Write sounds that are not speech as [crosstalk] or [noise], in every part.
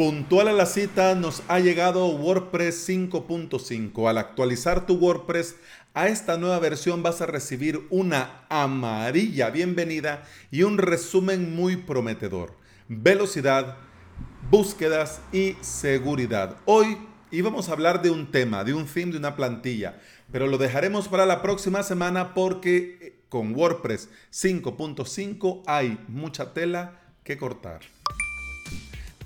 Puntual a la cita nos ha llegado WordPress 5.5. Al actualizar tu WordPress a esta nueva versión vas a recibir una amarilla bienvenida y un resumen muy prometedor. Velocidad, búsquedas y seguridad. Hoy íbamos a hablar de un tema, de un theme, de una plantilla, pero lo dejaremos para la próxima semana porque eh, con WordPress 5.5 hay mucha tela que cortar.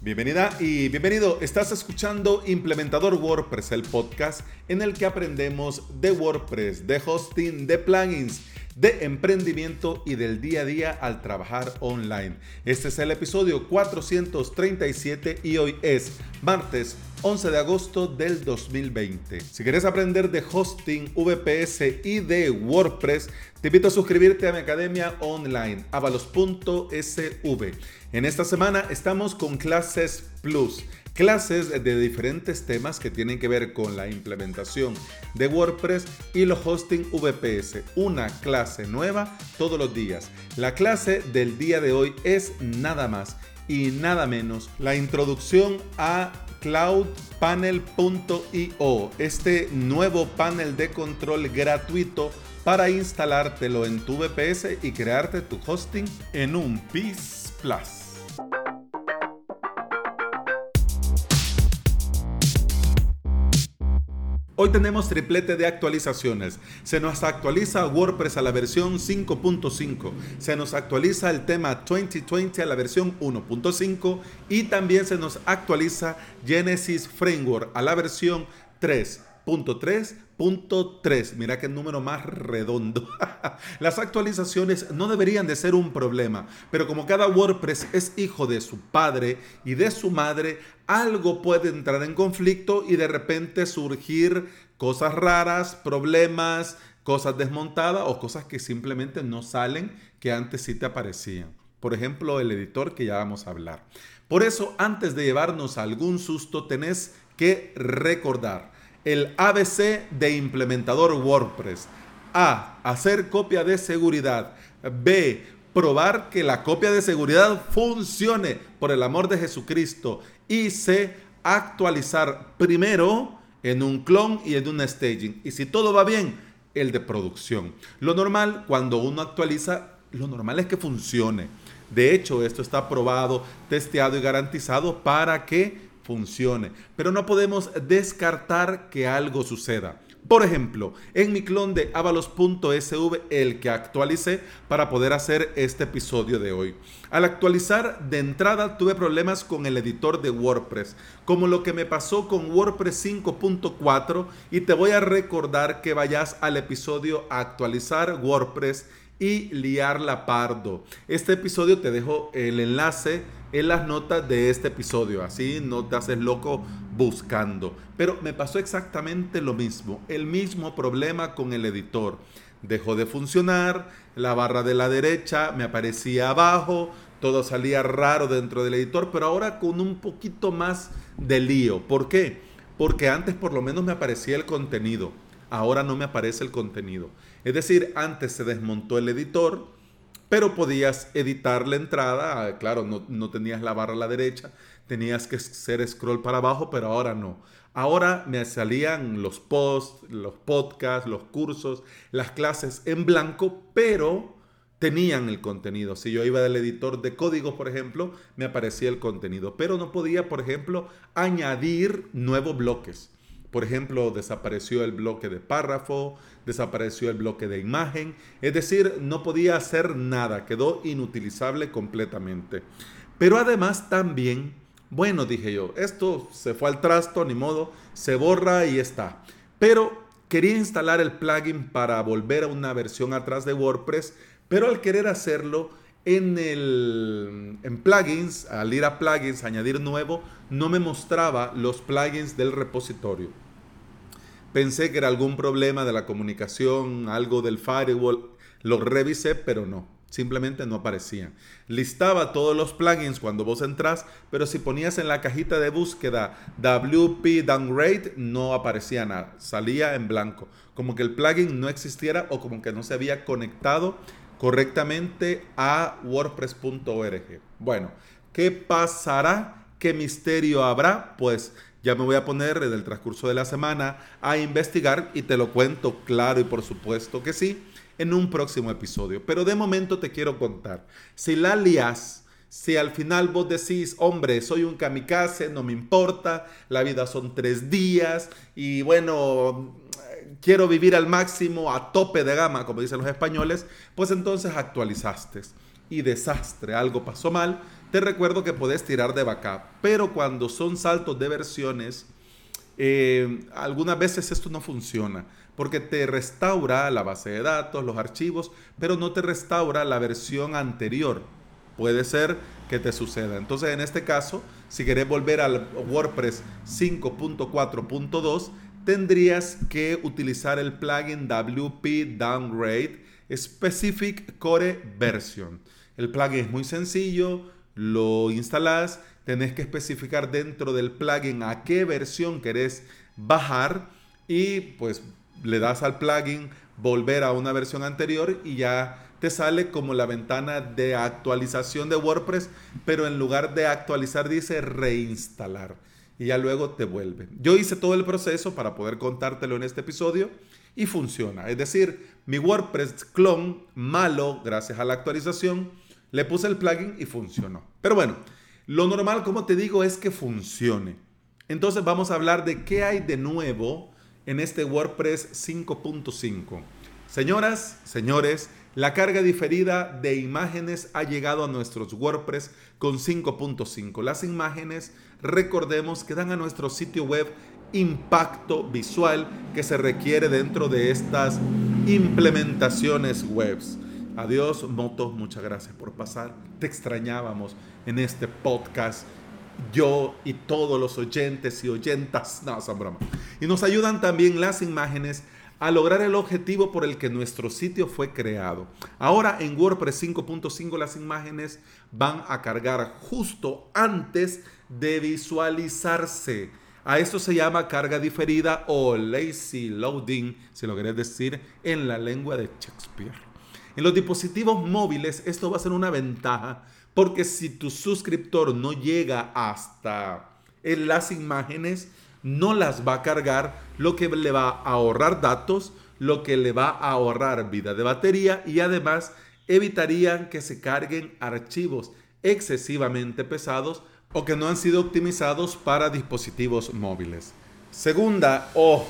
Bienvenida y bienvenido. Estás escuchando Implementador WordPress, el podcast en el que aprendemos de WordPress, de hosting, de plugins, de emprendimiento y del día a día al trabajar online. Este es el episodio 437 y hoy es martes 11 de agosto del 2020. Si quieres aprender de hosting, VPS y de WordPress, te invito a suscribirte a mi academia online, avalos.sv. En esta semana estamos con Clases Plus, clases de diferentes temas que tienen que ver con la implementación de WordPress y los hosting VPS. Una clase nueva todos los días. La clase del día de hoy es nada más y nada menos la introducción a cloudpanel.io, este nuevo panel de control gratuito para instalártelo en tu VPS y crearte tu hosting en un PIS Plus. Hoy tenemos triplete de actualizaciones. Se nos actualiza WordPress a la versión 5.5. Se nos actualiza el tema 2020 a la versión 1.5. Y también se nos actualiza Genesis Framework a la versión 3. 3.3.3. Mira qué número más redondo. [laughs] Las actualizaciones no deberían de ser un problema, pero como cada WordPress es hijo de su padre y de su madre, algo puede entrar en conflicto y de repente surgir cosas raras, problemas, cosas desmontadas o cosas que simplemente no salen que antes sí te aparecían. Por ejemplo, el editor que ya vamos a hablar. Por eso, antes de llevarnos algún susto, tenés que recordar el ABC de implementador WordPress. A. Hacer copia de seguridad. B. Probar que la copia de seguridad funcione por el amor de Jesucristo. Y C. Actualizar primero en un clon y en un staging. Y si todo va bien, el de producción. Lo normal, cuando uno actualiza, lo normal es que funcione. De hecho, esto está probado, testeado y garantizado para que funcione. Pero no podemos descartar que algo suceda. Por ejemplo, en mi clon de avalos.sv, el que actualicé para poder hacer este episodio de hoy. Al actualizar de entrada tuve problemas con el editor de WordPress, como lo que me pasó con WordPress 5.4 y te voy a recordar que vayas al episodio actualizar WordPress y liarla pardo. Este episodio te dejo el enlace en las notas de este episodio, así no te haces loco buscando. Pero me pasó exactamente lo mismo, el mismo problema con el editor. Dejó de funcionar, la barra de la derecha me aparecía abajo, todo salía raro dentro del editor, pero ahora con un poquito más de lío. ¿Por qué? Porque antes por lo menos me aparecía el contenido, ahora no me aparece el contenido. Es decir, antes se desmontó el editor, pero podías editar la entrada, ah, claro, no, tenías la barra a la derecha, tenías que hacer scroll para abajo, pero ahora no. Ahora me salían los posts, los podcasts, los cursos, las clases en blanco, pero tenían el contenido. Si yo iba del editor de código, por ejemplo, me aparecía el contenido, pero no podía, por ejemplo, añadir nuevos bloques. Por ejemplo, desapareció el bloque de párrafo, desapareció el bloque de imagen, es decir, no podía hacer nada, quedó inutilizable completamente. Pero además también, bueno, dije yo, esto se fue al trasto, ni modo, se borra y está. Pero quería instalar el plugin para volver a una versión atrás de WordPress, pero al querer hacerlo, en, el, en plugins, al ir a plugins, añadir nuevo, no me mostraba los plugins del repositorio. Pensé que era algún problema de la comunicación, algo del firewall. Lo revisé, pero no. Simplemente no aparecían. Listaba todos los plugins cuando vos entras, pero si ponías en la cajita de búsqueda WP Downgrade, no aparecía nada. Salía en blanco. Como que el plugin no existiera o como que no se había conectado correctamente a WordPress.org. Bueno, ¿qué pasará? ¿Qué misterio habrá? Pues ya me voy a poner en el transcurso de la semana a investigar y te lo cuento claro y por supuesto que sí en un próximo episodio. Pero de momento te quiero contar. Si la lias, si al final vos decís, hombre, soy un kamikaze, no me importa, la vida son tres días y bueno, quiero vivir al máximo, a tope de gama, como dicen los españoles, pues entonces actualizaste y desastre, algo pasó mal, te recuerdo que puedes tirar de backup, pero cuando son saltos de versiones, eh, algunas veces esto no funciona porque te restaura la base de datos, los archivos, pero no te restaura la versión anterior. Puede ser que te suceda. Entonces, en este caso, si querés volver al WordPress 5.4.2, tendrías que utilizar el plugin WP Downgrade Specific Core Version. El plugin es muy sencillo, lo instalas, tenés que especificar dentro del plugin a qué versión querés bajar y pues le das al plugin volver a una versión anterior y ya te sale como la ventana de actualización de WordPress, pero en lugar de actualizar dice reinstalar y ya luego te vuelve. Yo hice todo el proceso para poder contártelo en este episodio y funciona. Es decir, mi WordPress clone malo, gracias a la actualización, le puse el plugin y funcionó. Pero bueno, lo normal, como te digo, es que funcione. Entonces vamos a hablar de qué hay de nuevo en este WordPress 5.5. Señoras, señores, la carga diferida de imágenes ha llegado a nuestros WordPress con 5.5. Las imágenes, recordemos que dan a nuestro sitio web impacto visual que se requiere dentro de estas implementaciones webs. Adiós, Moto, muchas gracias por pasar. Te extrañábamos en este podcast. Yo y todos los oyentes y oyentas, no, son broma. Y nos ayudan también las imágenes a lograr el objetivo por el que nuestro sitio fue creado. Ahora en WordPress 5.5 las imágenes van a cargar justo antes de visualizarse. A esto se llama carga diferida o lazy loading, si lo querés decir en la lengua de Shakespeare. En los dispositivos móviles esto va a ser una ventaja porque si tu suscriptor no llega hasta en las imágenes, no las va a cargar, lo que le va a ahorrar datos, lo que le va a ahorrar vida de batería y además evitarían que se carguen archivos excesivamente pesados o que no han sido optimizados para dispositivos móviles. Segunda, o,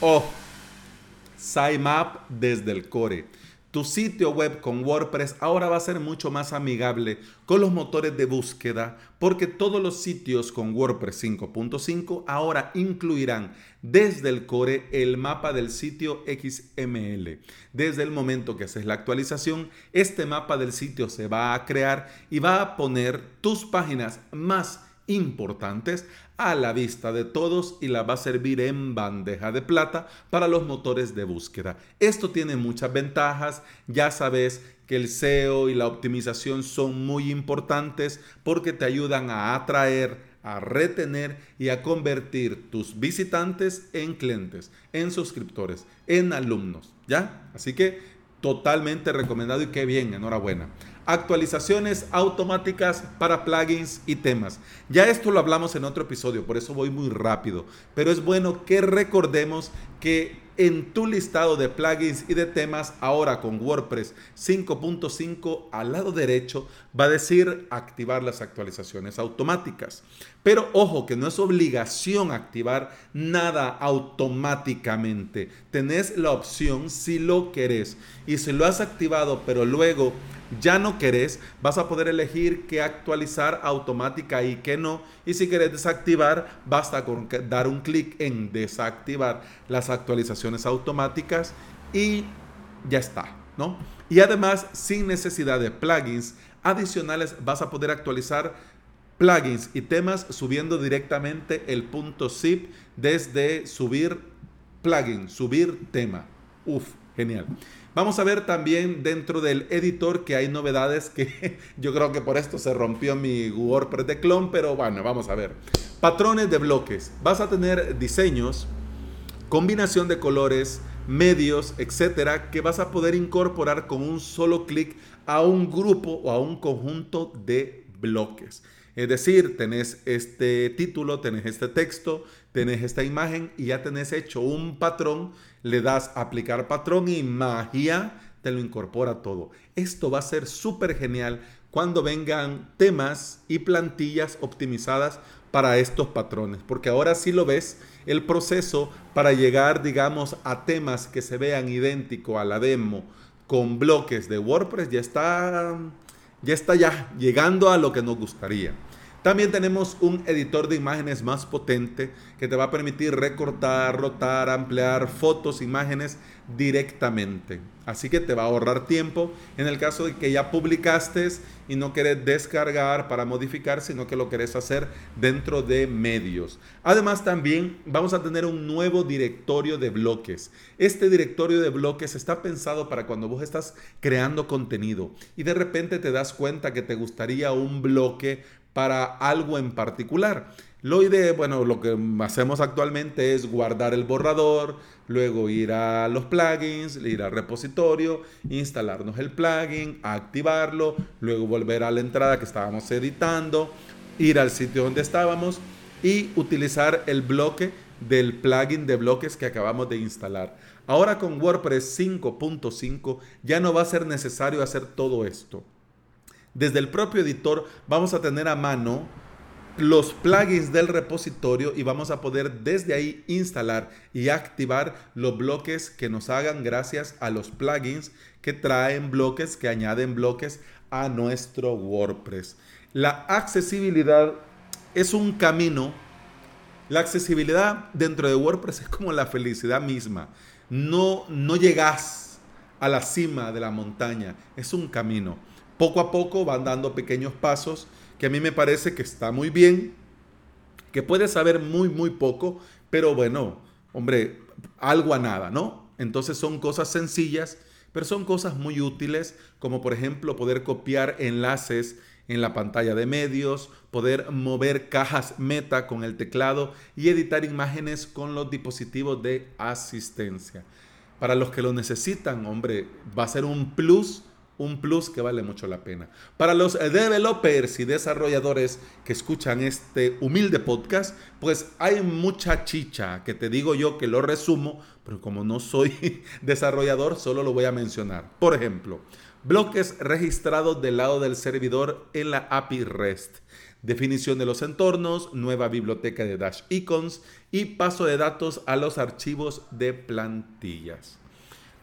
o, sitemap desde el core. Tu sitio web con WordPress ahora va a ser mucho más amigable con los motores de búsqueda porque todos los sitios con WordPress 5.5 ahora incluirán desde el core el mapa del sitio XML. Desde el momento que haces la actualización, este mapa del sitio se va a crear y va a poner tus páginas más importantes a la vista de todos y la va a servir en bandeja de plata para los motores de búsqueda. Esto tiene muchas ventajas, ya sabes que el SEO y la optimización son muy importantes porque te ayudan a atraer, a retener y a convertir tus visitantes en clientes, en suscriptores, en alumnos, ¿ya? Así que totalmente recomendado y qué bien, enhorabuena actualizaciones automáticas para plugins y temas. Ya esto lo hablamos en otro episodio, por eso voy muy rápido, pero es bueno que recordemos que en tu listado de plugins y de temas, ahora con WordPress 5.5 al lado derecho va a decir activar las actualizaciones automáticas. Pero ojo que no es obligación activar nada automáticamente. Tenés la opción si lo querés. Y si lo has activado pero luego ya no querés, vas a poder elegir qué actualizar automática y qué no. Y si querés desactivar, basta con dar un clic en desactivar las actualizaciones automáticas y ya está, ¿no? Y además, sin necesidad de plugins adicionales, vas a poder actualizar plugins y temas subiendo directamente el punto zip desde subir plugin, subir tema. Uf, genial. Vamos a ver también dentro del editor que hay novedades que [laughs] yo creo que por esto se rompió mi WordPress de clon, pero bueno, vamos a ver. Patrones de bloques. Vas a tener diseños, combinación de colores, medios, etcétera, que vas a poder incorporar con un solo clic a un grupo o a un conjunto de bloques. Es decir, tenés este título, tenés este texto, tenés esta imagen y ya tenés hecho un patrón, le das aplicar patrón y magia te lo incorpora todo. Esto va a ser súper genial cuando vengan temas y plantillas optimizadas para estos patrones, porque ahora sí lo ves, el proceso para llegar, digamos, a temas que se vean idénticos a la demo con bloques de WordPress ya está ya está ya llegando a lo que nos gustaría. También tenemos un editor de imágenes más potente que te va a permitir recortar, rotar, ampliar fotos, imágenes directamente. Así que te va a ahorrar tiempo en el caso de que ya publicaste y no quieres descargar para modificar, sino que lo querés hacer dentro de medios. Además también vamos a tener un nuevo directorio de bloques. Este directorio de bloques está pensado para cuando vos estás creando contenido y de repente te das cuenta que te gustaría un bloque para algo en particular. Lo ideal, bueno, lo que hacemos actualmente es guardar el borrador, luego ir a los plugins, ir al repositorio, instalarnos el plugin, activarlo, luego volver a la entrada que estábamos editando, ir al sitio donde estábamos y utilizar el bloque del plugin de bloques que acabamos de instalar. Ahora con WordPress 5.5 ya no va a ser necesario hacer todo esto. Desde el propio editor vamos a tener a mano los plugins del repositorio y vamos a poder desde ahí instalar y activar los bloques que nos hagan gracias a los plugins que traen bloques, que añaden bloques a nuestro WordPress. La accesibilidad es un camino. La accesibilidad dentro de WordPress [laughs] es como la felicidad misma. No, no llegas a la cima de la montaña, es un camino poco a poco van dando pequeños pasos que a mí me parece que está muy bien, que puedes saber muy, muy poco, pero bueno, hombre, algo a nada, ¿no? Entonces son cosas sencillas, pero son cosas muy útiles, como por ejemplo poder copiar enlaces en la pantalla de medios, poder mover cajas meta con el teclado y editar imágenes con los dispositivos de asistencia. Para los que lo necesitan, hombre, va a ser un plus un plus que vale mucho la pena. Para los developers y desarrolladores que escuchan este humilde podcast, pues hay mucha chicha que te digo yo que lo resumo, pero como no soy [laughs] desarrollador, solo lo voy a mencionar. Por ejemplo, bloques registrados del lado del servidor en la API REST. Definición de los entornos, nueva biblioteca de Dash Icons y paso de datos a los archivos de plantillas.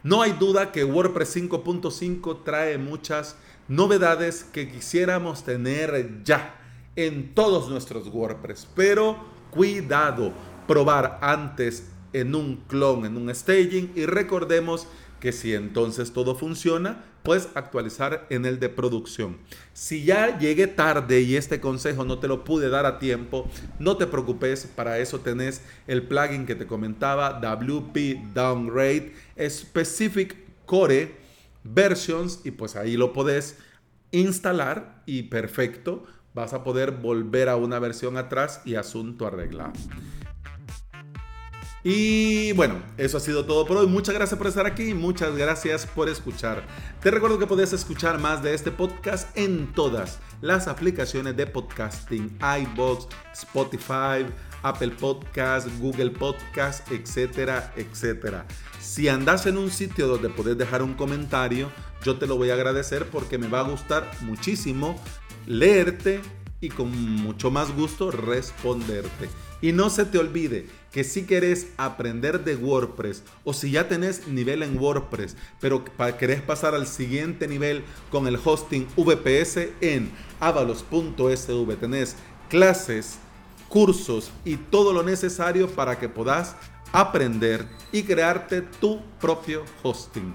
No hay duda que WordPress 5.5 trae muchas novedades que quisiéramos tener ya en todos nuestros WordPress, pero cuidado, probar antes en un clon, en un staging y recordemos que si entonces todo funciona, puedes actualizar en el de producción. Si ya llegué tarde y este consejo no te lo pude dar a tiempo, no te preocupes, para eso tenés el plugin que te comentaba, WP Downgrade Specific Core Versions y pues ahí lo podés instalar y perfecto, vas a poder volver a una versión atrás y asunto arreglado. Y bueno, eso ha sido todo por hoy. Muchas gracias por estar aquí, muchas gracias por escuchar. Te recuerdo que puedes escuchar más de este podcast en todas las aplicaciones de podcasting, iBox, Spotify, Apple Podcast, Google Podcast, etcétera, etcétera. Si andas en un sitio donde puedes dejar un comentario, yo te lo voy a agradecer porque me va a gustar muchísimo leerte y con mucho más gusto responderte. Y no se te olvide que si querés aprender de WordPress o si ya tenés nivel en WordPress, pero querés pasar al siguiente nivel con el hosting VPS en avalos.sv, tenés clases, cursos y todo lo necesario para que puedas aprender y crearte tu propio hosting.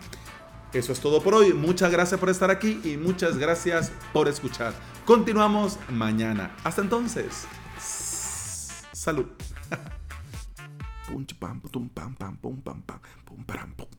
Eso es todo por hoy. Muchas gracias por estar aquí y muchas gracias por escuchar. Continuamos mañana. Hasta entonces. Salud. [laughs] pum pam pum pam pam pum pam pam pum pam pum